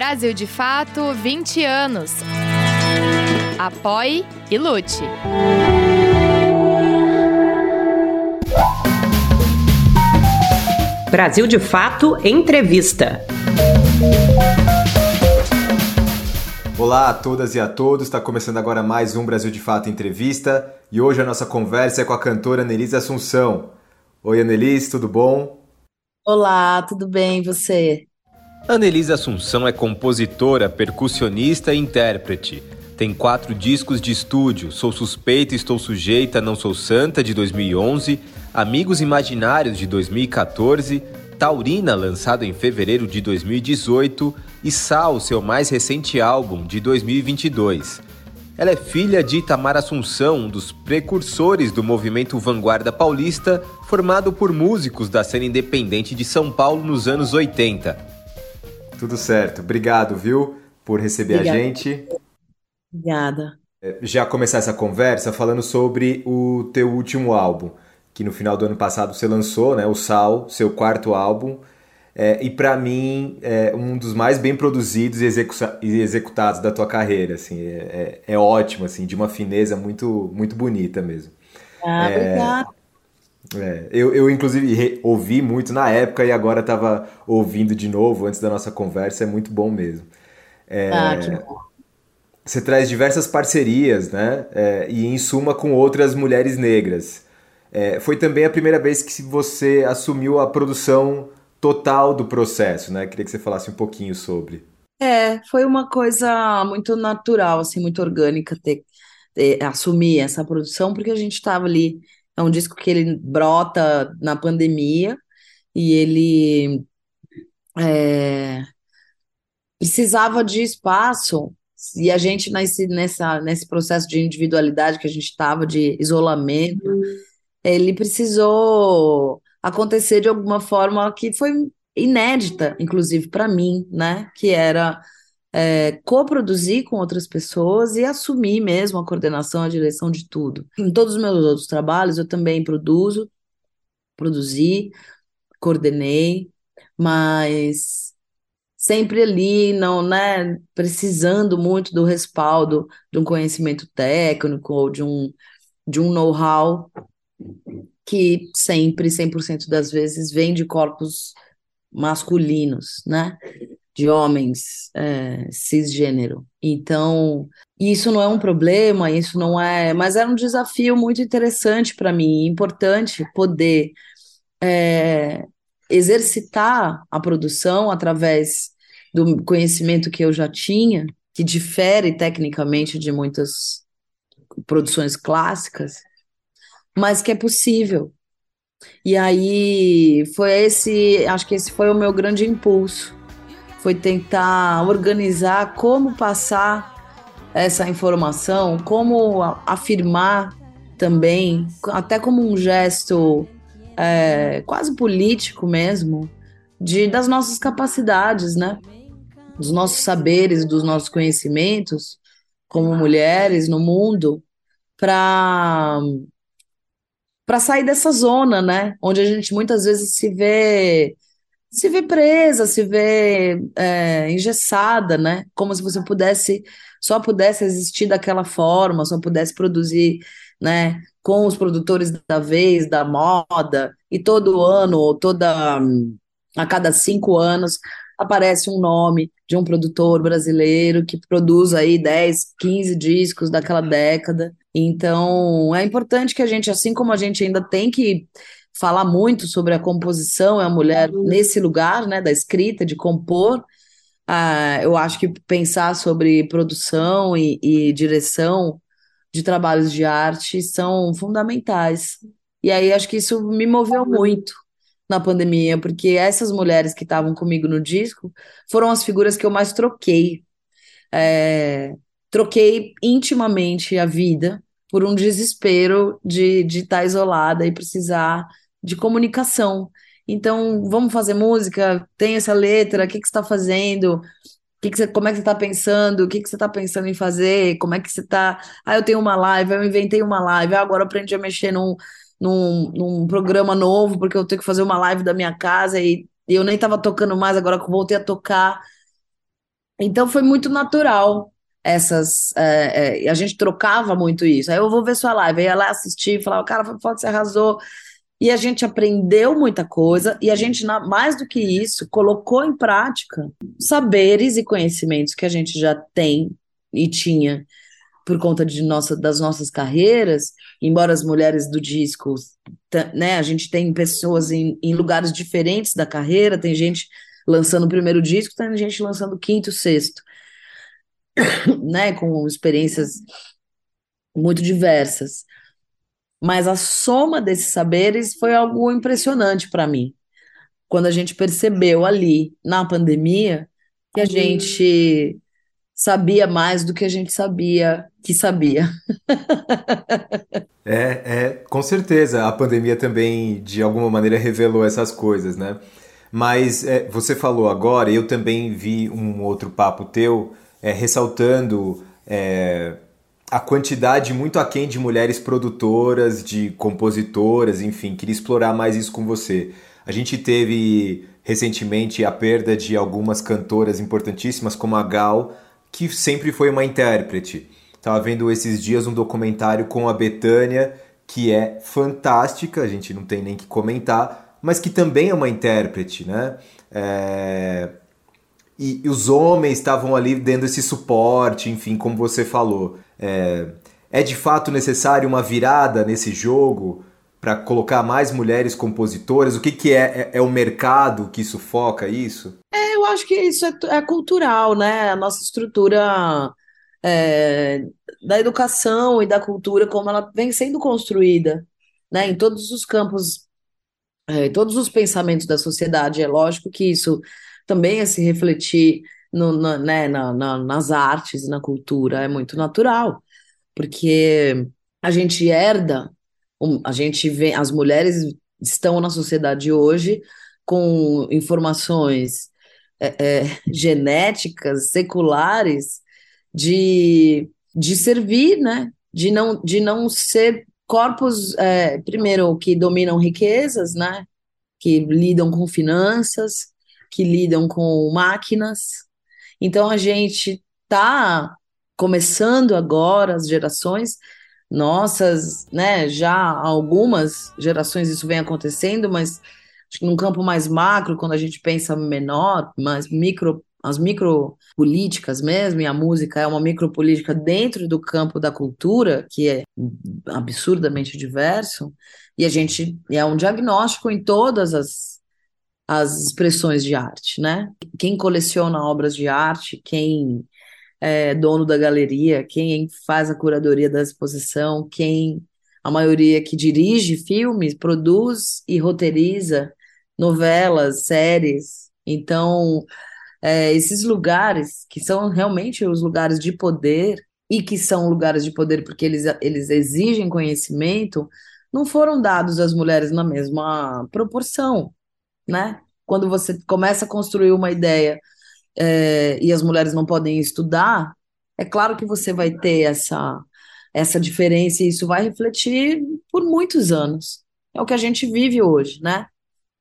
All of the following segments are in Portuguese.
Brasil de Fato 20 anos. Apoie e lute. Brasil de Fato Entrevista. Olá a todas e a todos, está começando agora mais um Brasil de Fato Entrevista e hoje a nossa conversa é com a cantora Annelise Assunção. Oi Annelise, tudo bom? Olá, tudo bem e você? Annelise Assunção é compositora, percussionista e intérprete. Tem quatro discos de estúdio: Sou Suspeita, Estou Sujeita, Não Sou Santa, de 2011, Amigos Imaginários, de 2014, Taurina, lançado em fevereiro de 2018, e Sal, seu mais recente álbum, de 2022. Ela é filha de Itamar Assunção, um dos precursores do movimento Vanguarda Paulista, formado por músicos da cena independente de São Paulo nos anos 80. Tudo certo. Obrigado, viu, por receber Obrigada. a gente. Obrigada. É, já começar essa conversa falando sobre o teu último álbum que no final do ano passado você lançou, né, o Sal, seu quarto álbum, é, e para mim é um dos mais bem produzidos e, e executados da tua carreira, assim, é, é, é, ótimo, assim, de uma fineza muito muito bonita mesmo. Ah, é, obrigada. É, eu, eu, inclusive, ouvi muito na época e agora estava ouvindo de novo antes da nossa conversa, é muito bom mesmo. É, ah, que bom. Você traz diversas parcerias, né? É, e em suma com outras mulheres negras. É, foi também a primeira vez que você assumiu a produção total do processo, né? Queria que você falasse um pouquinho sobre. É, foi uma coisa muito natural, assim, muito orgânica ter, ter assumir essa produção, porque a gente estava ali. É um disco que ele brota na pandemia e ele é, precisava de espaço e a gente nesse, nessa, nesse processo de individualidade que a gente estava, de isolamento, ele precisou acontecer de alguma forma que foi inédita, inclusive para mim, né? Que era é, coproduzir com outras pessoas e assumir mesmo a coordenação, a direção de tudo. Em todos os meus outros trabalhos, eu também produzo, produzi, coordenei, mas sempre ali, não, né, precisando muito do respaldo de um conhecimento técnico ou de um, de um know-how que sempre, 100% das vezes, vem de corpos masculinos, né? De homens é, cisgênero. Então, isso não é um problema, isso não é. Mas era um desafio muito interessante para mim, importante poder é, exercitar a produção através do conhecimento que eu já tinha, que difere tecnicamente de muitas produções clássicas, mas que é possível. E aí foi esse, acho que esse foi o meu grande impulso, foi tentar organizar como passar essa informação, como afirmar também, até como um gesto é, quase político mesmo, de das nossas capacidades, né? Dos nossos saberes, dos nossos conhecimentos como mulheres no mundo, para para sair dessa zona, né? Onde a gente muitas vezes se vê se vê presa, se vê é, engessada, né? Como se você pudesse só pudesse existir daquela forma, só pudesse produzir, né? Com os produtores da vez, da moda, e todo ano, ou toda a cada cinco anos, aparece um nome de um produtor brasileiro que produz aí 10, 15 discos daquela década. Então, é importante que a gente, assim como a gente ainda tem que falar muito sobre a composição, é a mulher nesse lugar, né, da escrita, de compor, uh, eu acho que pensar sobre produção e, e direção de trabalhos de arte são fundamentais. E aí acho que isso me moveu muito na pandemia, porque essas mulheres que estavam comigo no disco foram as figuras que eu mais troquei. É, troquei intimamente a vida por um desespero de de estar tá isolada e precisar de comunicação. Então, vamos fazer música? Tem essa letra? O que, que você está fazendo? Que que você, como é que você está pensando? O que, que você está pensando em fazer? Como é que você está? Ah, eu tenho uma live, eu inventei uma live, ah, agora aprendi a mexer num, num, num programa novo, porque eu tenho que fazer uma live da minha casa e, e eu nem estava tocando mais, agora que voltei a tocar. Então foi muito natural essas. é, é, a gente trocava muito isso. Aí eu vou ver sua live, aí lá assistir, falava, cara, foda, você arrasou. E a gente aprendeu muita coisa, e a gente, mais do que isso, colocou em prática saberes e conhecimentos que a gente já tem e tinha por conta de nossa, das nossas carreiras, embora as mulheres do disco, né, a gente tem pessoas em, em lugares diferentes da carreira, tem gente lançando o primeiro disco, tem gente lançando o quinto, sexto, né, com experiências muito diversas. Mas a soma desses saberes foi algo impressionante para mim. Quando a gente percebeu ali, na pandemia, que a gente sabia mais do que a gente sabia que sabia. É, é, com certeza. A pandemia também, de alguma maneira, revelou essas coisas, né? Mas é, você falou agora, e eu também vi um outro papo teu, é, ressaltando é, a quantidade muito aquém de mulheres produtoras, de compositoras, enfim, queria explorar mais isso com você. A gente teve recentemente a perda de algumas cantoras importantíssimas, como a Gal, que sempre foi uma intérprete. Tava vendo esses dias um documentário com a Bethânia, que é fantástica, a gente não tem nem que comentar, mas que também é uma intérprete, né? É, E, e os homens estavam ali dando esse suporte, enfim, como você falou. É, é de fato necessário uma virada nesse jogo para colocar mais mulheres compositoras? O que, que é? é? É o mercado que sufoca isso? É, eu acho que isso é, é cultural, né? A nossa estrutura é, da educação e da cultura, como ela vem sendo construída, né? Em todos os campos, é, em todos os pensamentos da sociedade. É lógico que isso também é se refletir no, na, né, na, na, nas artes e na cultura, é muito natural, porque a gente herda, a gente vê, as mulheres estão na sociedade hoje com informações é, é, genéticas, seculares, de, de servir, né? De não, de não ser corpos, é, primeiro, que dominam riquezas, né? Que lidam com finanças, que lidam com máquinas. Então a gente está começando agora, as gerações nossas, né? Já algumas gerações isso vem acontecendo, mas acho que num campo mais macro, quando a gente pensa menor, mais micro, as micropolíticas mesmo, e a música é uma micropolítica dentro do campo da cultura, que é absurdamente diverso, e a gente é um diagnóstico em todas as, as expressões de arte, né? Quem coleciona obras de arte, quem é dono da galeria, quem faz a curadoria da exposição, quem a maioria que dirige filmes, produz e roteiriza novelas, séries. Então, é, esses lugares que são realmente os lugares de poder e que são lugares de poder porque eles, eles exigem conhecimento, não foram dados às mulheres na mesma proporção, né? Quando você começa a construir uma ideia é, e as mulheres não podem estudar, é claro que você vai ter essa, essa diferença e isso vai refletir por muitos anos. É o que a gente vive hoje, né?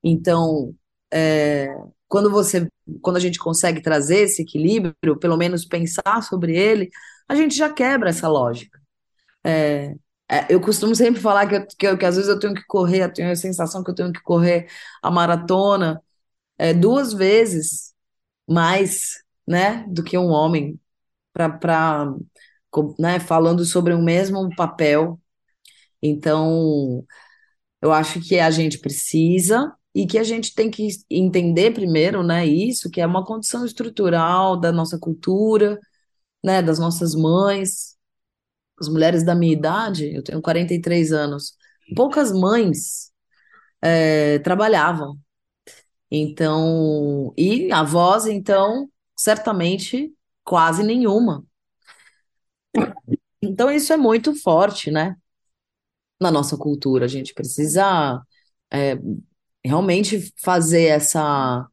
Então, é, quando você, quando a gente consegue trazer esse equilíbrio, pelo menos pensar sobre ele, a gente já quebra essa lógica. É, é, eu costumo sempre falar que, que, que às vezes eu tenho que correr, eu tenho a sensação que eu tenho que correr a maratona é, duas vezes mais, né, do que um homem, para, né, falando sobre o mesmo papel. Então, eu acho que a gente precisa e que a gente tem que entender primeiro, né, isso, que é uma condição estrutural da nossa cultura, né, das nossas mães, as mulheres da minha idade, eu tenho 43 anos, poucas mães eh, trabalhavam. Então, e avós, então, certamente quase nenhuma. Então, isso é muito forte, né, na nossa cultura. A gente precisa é, realmente fazer essa,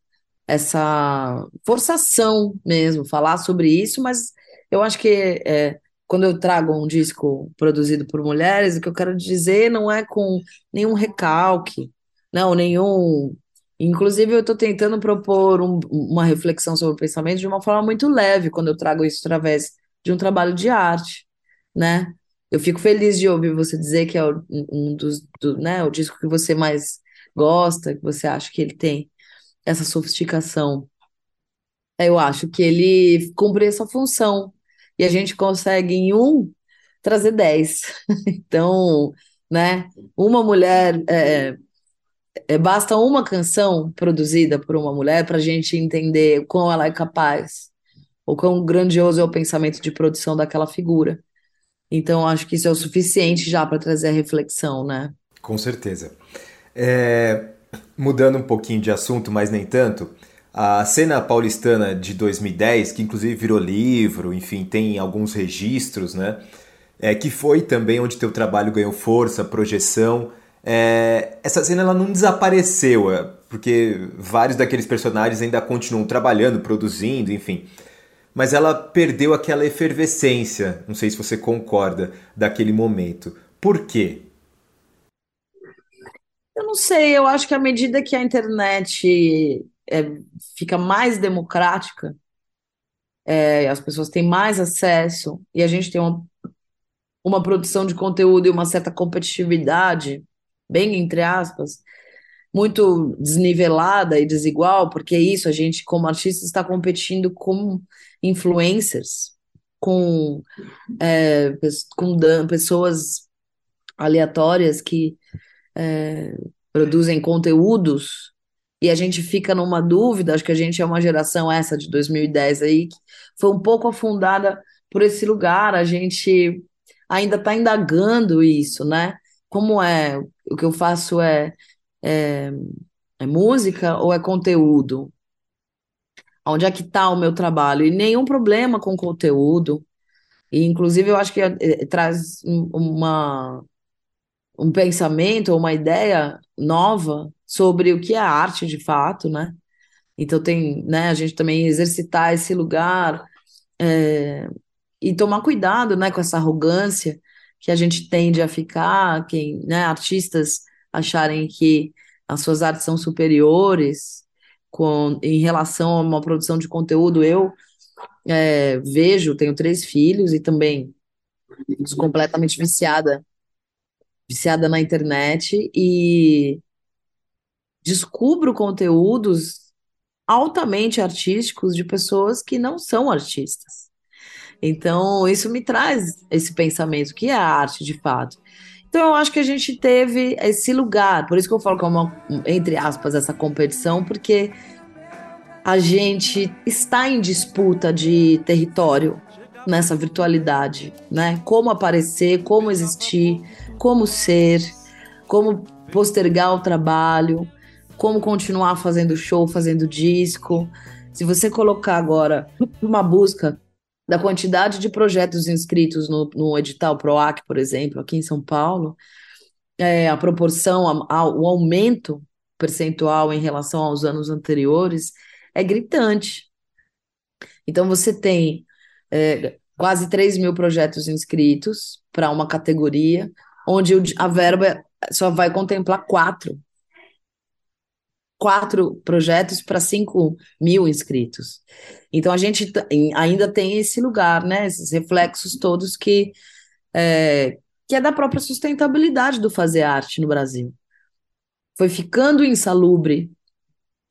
essa forçação mesmo, falar sobre isso, mas eu acho que é, quando eu trago um disco produzido por mulheres, o que eu quero dizer não é com nenhum recalque, não, nenhum Inclusive, eu estou tentando propor um- uma reflexão sobre o pensamento de uma forma muito leve, quando eu trago isso através de um trabalho de arte, né? Eu fico feliz de ouvir você dizer que é um dos, do, né, o disco que você mais gosta, que você acha que ele tem essa sofisticação. Eu acho que ele cumpre essa função e a gente consegue em um trazer dez. Então, né? Uma mulher é, é, basta uma canção produzida por uma mulher para a gente entender o quão ela é capaz, o quão grandioso é o pensamento de produção daquela figura. Então, acho que isso é o suficiente já para trazer a reflexão, né? Com certeza. É, mudando um pouquinho de assunto, mas nem tanto, a cena paulistana de 2010, que inclusive virou livro, enfim, tem alguns registros, né? É, que foi também onde teu trabalho ganhou força, projeção. É, essa cena ela não desapareceu, é, porque vários daqueles personagens ainda continuam trabalhando, produzindo, enfim. Mas ela perdeu aquela efervescência, não sei se você concorda, daquele momento. Por quê? Eu não sei, eu acho que à medida que a internet é, fica mais democrática, é, as pessoas têm mais acesso e a gente tem uma, uma produção de conteúdo e uma certa competitividade, bem entre aspas, muito desnivelada e desigual, porque é isso, a gente, como artista, está competindo com influencers, com, é, com pessoas aleatórias que é, produzem conteúdos, e a gente fica numa dúvida, acho que a gente é uma geração essa de 2010 aí, que foi um pouco afundada por esse lugar, a gente ainda está indagando isso, né? Como é, o que eu faço é, é, é música ou é conteúdo? Onde é que está o meu trabalho? E nenhum problema com conteúdo, e inclusive eu acho que é, é, traz um- uma um pensamento ou uma ideia nova sobre o que é arte de fato, né? Então tem, né, a gente também exercitar esse lugar é, e tomar cuidado, né, com essa arrogância que a gente tende a ficar, quem, né, artistas acharem que as suas artes são superiores com, em relação a uma produção de conteúdo. Eu é, vejo, tenho três filhos e também completamente viciada, viciada na internet e descubro conteúdos altamente artísticos de pessoas que não são artistas. Então, isso me traz esse pensamento, que é a arte de fato. Então, eu acho que a gente teve esse lugar, por isso que eu falo que é uma, entre aspas, essa competição, porque a gente está em disputa de território nessa virtualidade, né? Como aparecer, como existir, como ser, como postergar o trabalho, como continuar fazendo show, fazendo disco. Se você colocar agora uma busca da quantidade de projetos inscritos no, no edital PROAC, por exemplo, aqui em São Paulo, é, a proporção, a, a, o aumento percentual em relação aos anos anteriores é gritante. Então, você tem é, quase 3 mil projetos inscritos para uma categoria, onde a verba só vai contemplar quatro. Quatro projetos para 5 mil inscritos. Então, a gente ainda tem esse lugar, né? Esses reflexos todos que é, que é da própria sustentabilidade do fazer arte no Brasil. Foi ficando insalubre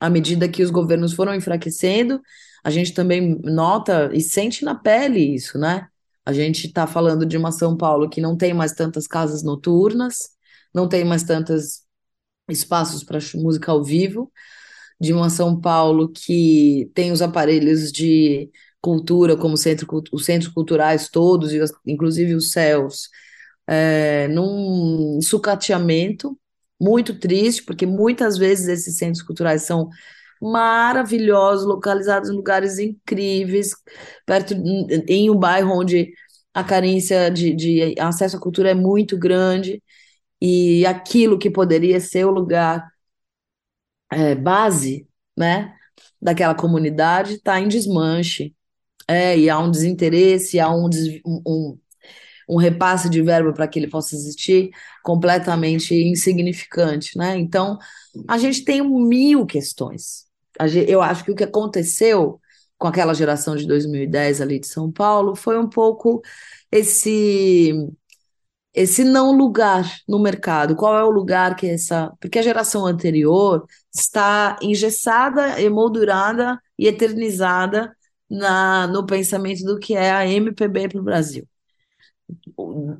à medida que os governos foram enfraquecendo, a gente também nota e sente na pele isso, né? A gente está falando de uma São Paulo que não tem mais tantas casas noturnas, não tem mais tantos espaços para música ao vivo, de uma São Paulo que tem os aparelhos de cultura, como centro, os centros culturais todos, inclusive os céus, é, num sucateamento muito triste, porque muitas vezes esses centros culturais são maravilhosos, localizados em lugares incríveis, perto em um bairro onde a carência de, de acesso à cultura é muito grande, e aquilo que poderia ser o lugar é, base, né, daquela comunidade está em desmanche. É, e há um desinteresse, há um, des- um, um repasse de verba para que ele possa existir completamente insignificante, né? Então, a gente tem mil questões. Eu acho que o que aconteceu com aquela geração de 2010 ali de São Paulo foi um pouco esse esse não lugar no mercado. Qual é o lugar que essa. Porque a geração anterior está engessada, emoldurada e eternizada na, no pensamento do que é a MPB para o Brasil.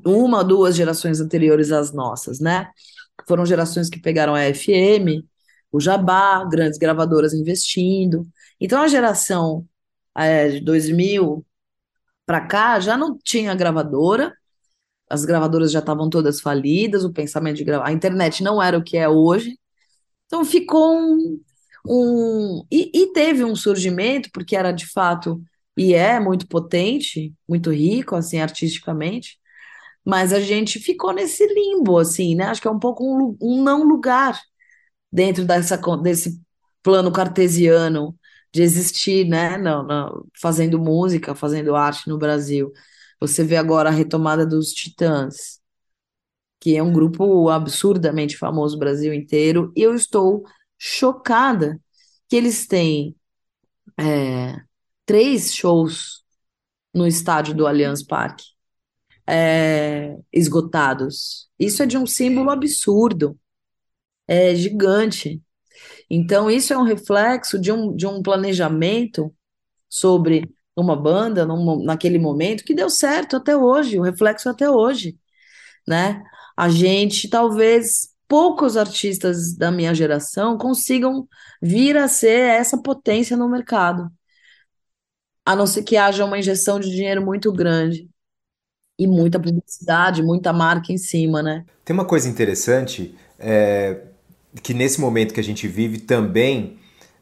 Uma, duas gerações anteriores às nossas, né? Foram gerações que pegaram a FM, o Jabá, grandes gravadoras investindo. Então a geração é, de 2000 para cá já não tinha gravadora, as gravadoras já estavam todas falidas, o pensamento de gravar, a internet não era o que é hoje. Então ficou um, um e, e, teve um surgimento porque era de fato e é muito potente, muito rico assim artisticamente, mas a gente ficou nesse limbo assim, né? Acho que é um pouco um, um não lugar dentro dessa desse plano cartesiano de existir, né? Não, fazendo música, fazendo arte no Brasil. Você vê agora a retomada dos Titãs, que é um grupo absurdamente famoso no Brasil inteiro, e eu estou chocada que eles têm é, três shows no estádio do Allianz Parque é, esgotados. Isso é de um símbolo absurdo, é gigante. Então, isso é um reflexo de um, de um planejamento sobre uma banda num, naquele momento que deu certo até hoje, o reflexo até hoje, né? A gente talvez poucos artistas da minha geração consigam vir a ser essa potência no mercado, a não ser que haja uma injeção de dinheiro muito grande e muita publicidade, muita marca em cima, né? Tem uma coisa interessante é, que nesse momento que a gente vive também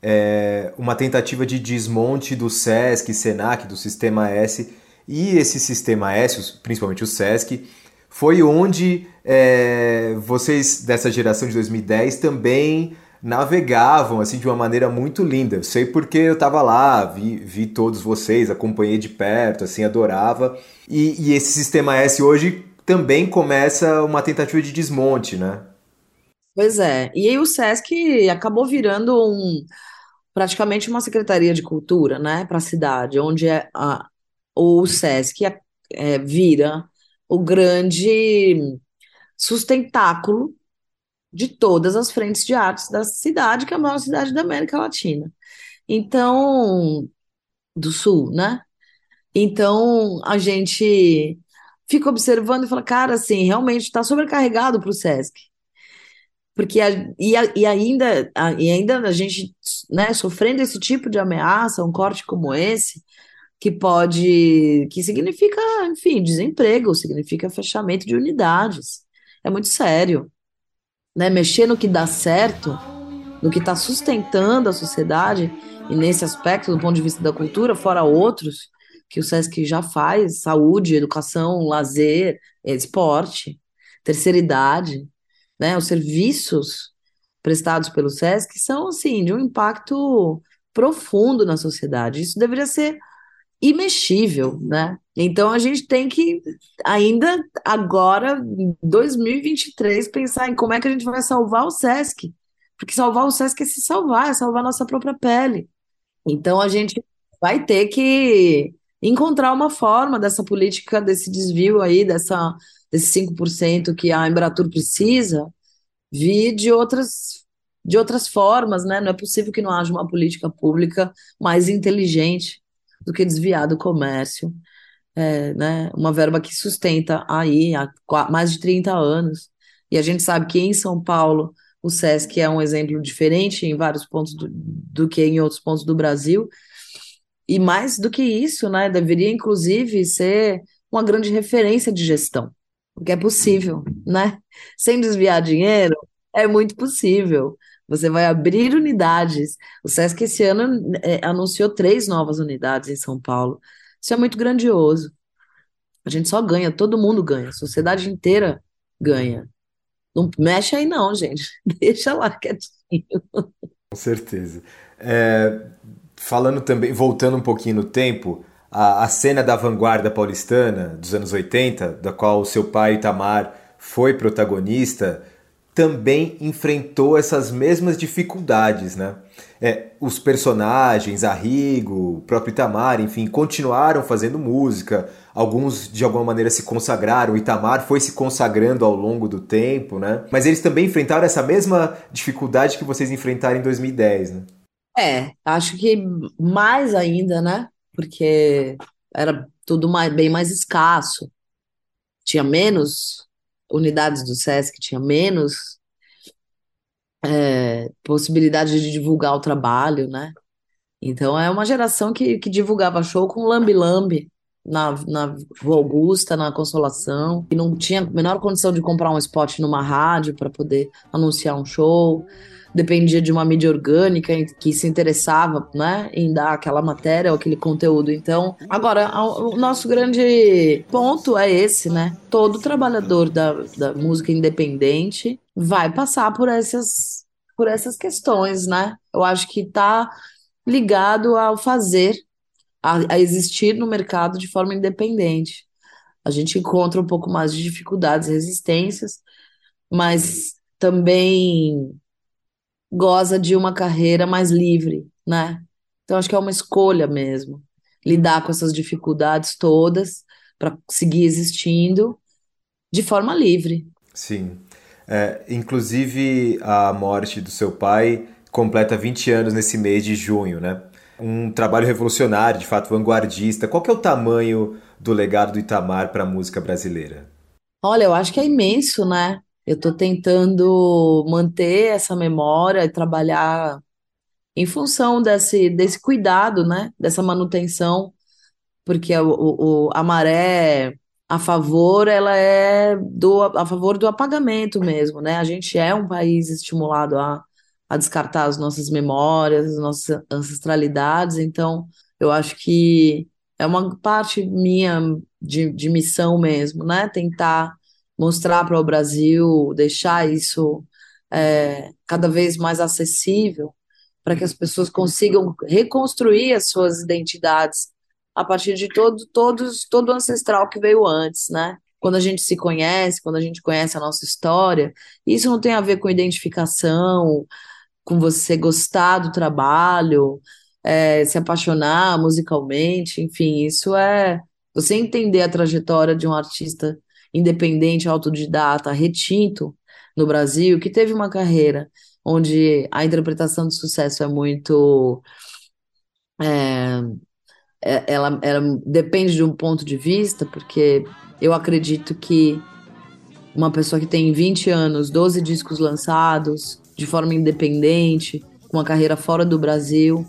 é, uma tentativa de desmonte do SESC, SENAC, do Sistema S. E esse Sistema S, principalmente o SESC, foi onde é, vocês dessa geração de 2010 também navegavam assim de uma maneira muito linda. Eu sei porque eu estava lá, vi, vi todos vocês, acompanhei de perto, assim, adorava. E, e esse Sistema S hoje também começa uma tentativa de desmonte, né? Pois é. E aí o SESC acabou virando um, praticamente uma secretaria de cultura, né, para a cidade, onde é a, o SESC é, é, vira o grande sustentáculo de todas as frentes de artes da cidade, que é a maior cidade da América Latina. Então, do Sul, né? Então, a gente fica observando e fala, cara, assim, realmente está sobrecarregado para o SESC porque a, e, a, e, ainda a, e ainda a gente né, sofrendo esse tipo de ameaça, um corte como esse, que pode, que significa, enfim, desemprego, significa fechamento de unidades. É muito sério. Né? Mexer no que dá certo, no que está sustentando a sociedade, e nesse aspecto, do ponto de vista da cultura, fora outros, que o SESC já faz, saúde, educação, lazer, esporte, terceira idade, né? Os serviços prestados pelo SESC são, assim, de um impacto profundo na sociedade. Isso deveria ser imexível, né? Então a gente tem que ainda agora, em 2023, pensar em como é que a gente vai salvar o SESC, porque salvar o SESC é se salvar, é salvar a nossa própria pele. Então a gente vai ter que encontrar uma forma dessa política, desse desvio aí, dessa desses 5% que a Embratur precisa, vir de outras de outras formas, né? Não é possível que não haja uma política pública mais inteligente do que desviar do comércio, é, né? Uma verba que sustenta aí há mais de 30 anos. E a gente sabe que em São Paulo o SESC é um exemplo diferente em vários pontos do, do que em outros pontos do Brasil. E mais do que isso, né? Deveria inclusive ser uma grande referência de gestão porque é possível, né? Sem desviar dinheiro, é muito possível. Você vai abrir unidades. O SESC esse ano é, anunciou três novas unidades em São Paulo. Isso é muito grandioso. A gente só ganha, todo mundo ganha, a sociedade inteira ganha. Não mexe aí, não, gente. Deixa lá quietinho. Com certeza. É, falando também, voltando um pouquinho no tempo, a, a cena da vanguarda paulistana dos anos 80, da qual seu pai Itamar foi protagonista, também enfrentou essas mesmas dificuldades, né? É, os personagens, Arrigo, o próprio Itamar, enfim, continuaram fazendo música. Alguns de alguma maneira se consagraram. O Itamar foi se consagrando ao longo do tempo, né? Mas eles também enfrentaram essa mesma dificuldade que vocês enfrentaram em 2010, né? É, acho que mais ainda, né? Porque era tudo mais, bem mais escasso. Tinha menos unidades do SESC, tinha menos é, possibilidade de divulgar o trabalho, né? Então é uma geração que, que divulgava show com lambe-lambe na, na Augusta, na Consolação, e não tinha a menor condição de comprar um spot numa rádio para poder anunciar um show dependia de uma mídia orgânica que se interessava, né, em dar aquela matéria ou aquele conteúdo. Então, agora, o nosso grande ponto é esse, né? Todo trabalhador da, da música independente vai passar por essas, por essas questões, né? Eu acho que está ligado ao fazer, a, a existir no mercado de forma independente. A gente encontra um pouco mais de dificuldades, resistências, mas também goza de uma carreira mais livre, né? Então acho que é uma escolha mesmo, lidar com essas dificuldades todas para seguir existindo de forma livre. Sim. É, inclusive a morte do seu pai completa 20 anos nesse mês de junho, né? Um trabalho revolucionário, de fato vanguardista. Qual que é o tamanho do legado do Itamar para a música brasileira? Olha, eu acho que é imenso, né? Eu estou tentando manter essa memória e trabalhar em função desse, desse cuidado, né? Dessa manutenção, porque o, o, a maré a favor, ela é do, a favor do apagamento mesmo, né? A gente é um país estimulado a, a descartar as nossas memórias, as nossas ancestralidades, então eu acho que é uma parte minha de, de missão mesmo, né? Tentar mostrar para o Brasil, deixar isso é, cada vez mais acessível, para que as pessoas consigam reconstruir as suas identidades a partir de todo, todos, todo o ancestral que veio antes, né? Quando a gente se conhece, quando a gente conhece a nossa história, isso não tem a ver com identificação, com você gostar do trabalho, é, se apaixonar musicalmente, enfim, isso é você entender a trajetória de um artista independente, autodidata, retinto no Brasil, que teve uma carreira onde a interpretação de sucesso é muito. É, é, ela, ela depende de um ponto de vista, porque eu acredito que uma pessoa que tem 20 anos, 12 discos lançados, de forma independente, com uma carreira fora do Brasil,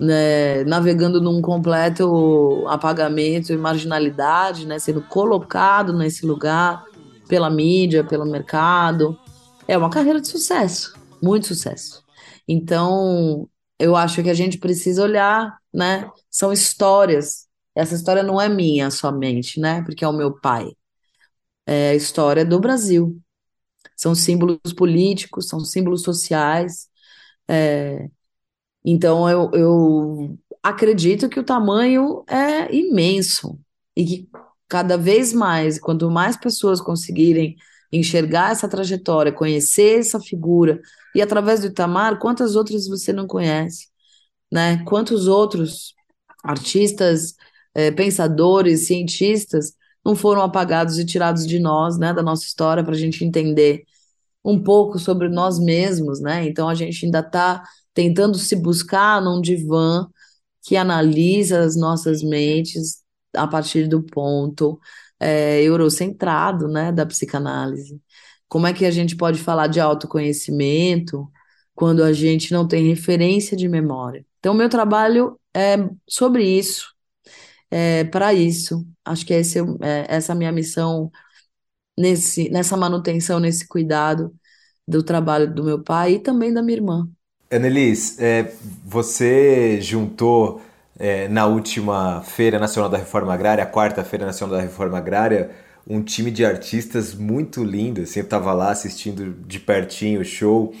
né, navegando num completo apagamento e marginalidade, né, sendo colocado nesse lugar pela mídia, pelo mercado. É uma carreira de sucesso, muito sucesso. Então, eu acho que a gente precisa olhar, né? São histórias. Essa história não é minha somente, né? Porque é o meu pai. É a história do Brasil. São símbolos políticos, são símbolos sociais. É, então, eu, eu acredito que o tamanho é imenso e que cada vez mais, quanto mais pessoas conseguirem enxergar essa trajetória, conhecer essa figura, e através do Itamar, quantas outras você não conhece, né? Quantos outros artistas, eh, pensadores, cientistas não foram apagados e tirados de nós, né, da nossa história, para a gente entender um pouco sobre nós mesmos, né? Então a gente ainda está tentando se buscar num divã que analisa as nossas mentes a partir do ponto é, eurocentrado, né, da psicanálise. Como é que a gente pode falar de autoconhecimento quando a gente não tem referência de memória? Então, meu trabalho é sobre isso, é para isso. Acho que esse, é, essa é a minha missão nesse, nessa manutenção, nesse cuidado do trabalho do meu pai e também da minha irmã. Annelise, é, você juntou é, na última Feira Nacional da Reforma Agrária, a quarta Feira Nacional da Reforma Agrária, um time de artistas muito lindo. Assim, eu estava lá assistindo de pertinho o show,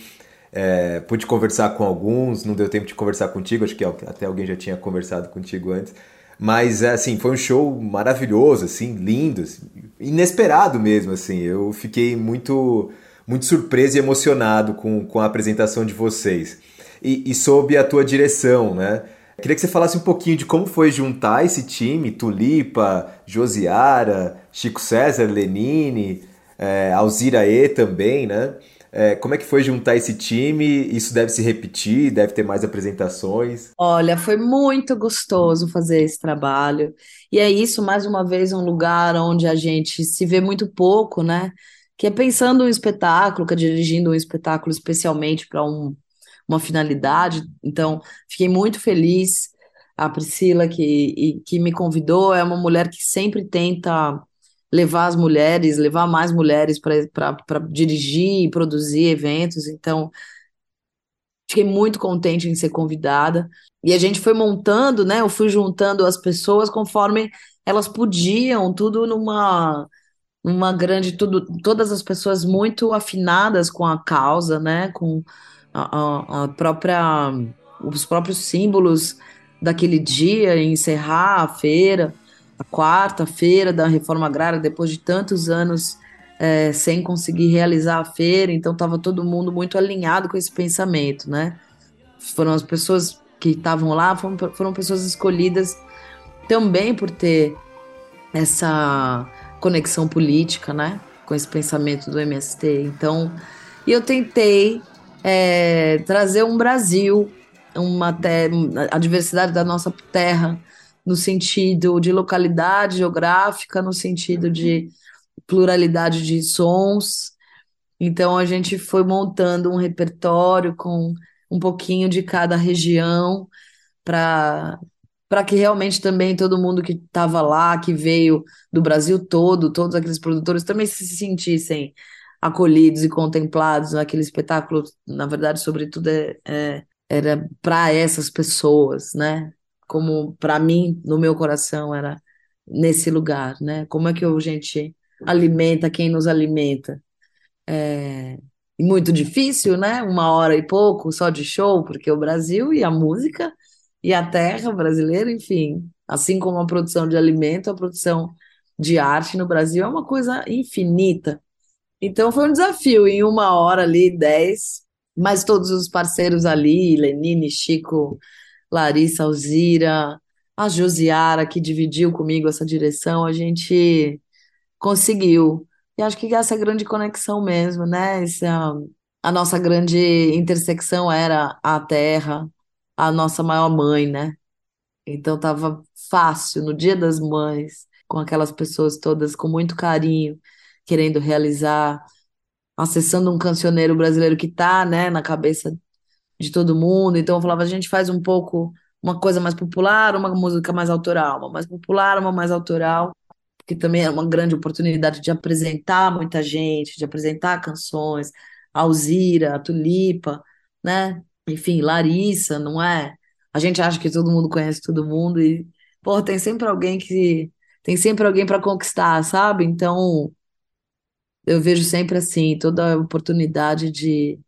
é, pude conversar com alguns, não deu tempo de conversar contigo, acho que até alguém já tinha conversado contigo antes. Mas, assim, foi um show maravilhoso, assim, lindo, assim, inesperado mesmo, assim. Eu fiquei muito, muito surpreso e emocionado com, com a apresentação de vocês. E, e sob a tua direção, né? Queria que você falasse um pouquinho de como foi juntar esse time, Tulipa, Josiara, Chico César, Lenine, é, Alzira E também, né? É, como é que foi juntar esse time? Isso deve se repetir, deve ter mais apresentações? Olha, foi muito gostoso fazer esse trabalho. E é isso, mais uma vez, um lugar onde a gente se vê muito pouco, né? Que é pensando um espetáculo, que é dirigindo um espetáculo especialmente para um, uma finalidade. Então, fiquei muito feliz. A Priscila, que, que me convidou, é uma mulher que sempre tenta levar as mulheres, levar mais mulheres para dirigir e produzir eventos. Então, fiquei muito contente em ser convidada. E a gente foi montando, né? Eu fui juntando as pessoas conforme elas podiam, tudo numa numa grande tudo todas as pessoas muito afinadas com a causa, né? Com a, a, a própria os próprios símbolos daquele dia, encerrar a feira a quarta-feira da reforma agrária, depois de tantos anos é, sem conseguir realizar a feira, então estava todo mundo muito alinhado com esse pensamento, né? Foram as pessoas que estavam lá, foram, foram pessoas escolhidas também por ter essa conexão política, né? Com esse pensamento do MST. Então, e eu tentei é, trazer um Brasil, uma a diversidade da nossa terra, no sentido de localidade geográfica, no sentido de pluralidade de sons. Então a gente foi montando um repertório com um pouquinho de cada região para para que realmente também todo mundo que estava lá, que veio do Brasil todo, todos aqueles produtores também se sentissem acolhidos e contemplados naquele espetáculo. Na verdade, sobretudo, é, é, era para essas pessoas, né? como para mim, no meu coração, era nesse lugar, né? Como é que a gente alimenta quem nos alimenta? É muito difícil, né? Uma hora e pouco só de show, porque o Brasil e a música e a terra brasileira, enfim, assim como a produção de alimento, a produção de arte no Brasil é uma coisa infinita. Então foi um desafio em uma hora ali, dez, mas todos os parceiros ali, Lenine, Chico, Larissa Alzira, a Josiara, que dividiu comigo essa direção, a gente conseguiu. E acho que essa grande conexão mesmo, né? Essa, a nossa grande intersecção era a terra, a nossa maior mãe, né? Então tava fácil no Dia das Mães, com aquelas pessoas todas com muito carinho, querendo realizar, acessando um cancioneiro brasileiro que tá, né, na cabeça de todo mundo. Então eu falava, a gente faz um pouco uma coisa mais popular, uma música mais autoral, uma mais popular, uma mais autoral, que também é uma grande oportunidade de apresentar muita gente, de apresentar canções, Alzira, Tulipa, né? Enfim, Larissa, não é? A gente acha que todo mundo conhece todo mundo e, pô, tem sempre alguém que tem sempre alguém para conquistar, sabe? Então, eu vejo sempre assim, toda a oportunidade de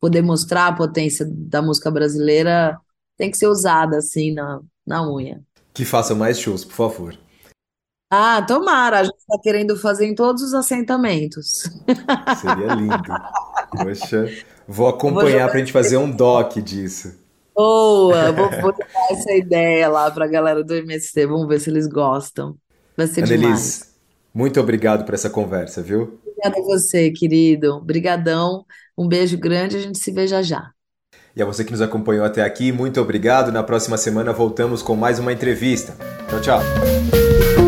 poder mostrar a potência da música brasileira tem que ser usada assim na, na unha. Que façam mais shows, por favor. Ah, tomara, a gente está querendo fazer em todos os assentamentos. Seria lindo. Poxa, vou acompanhar para a gente fazer um doc disso. Boa, vou, vou dar essa ideia lá para a galera do MST, vamos ver se eles gostam. Vai ser Annelise, demais. muito obrigado por essa conversa, viu? Obrigada a você, querido. Obrigadão. Um beijo grande, a gente se vê já já. E a você que nos acompanhou até aqui, muito obrigado. Na próxima semana voltamos com mais uma entrevista. Tchau, tchau.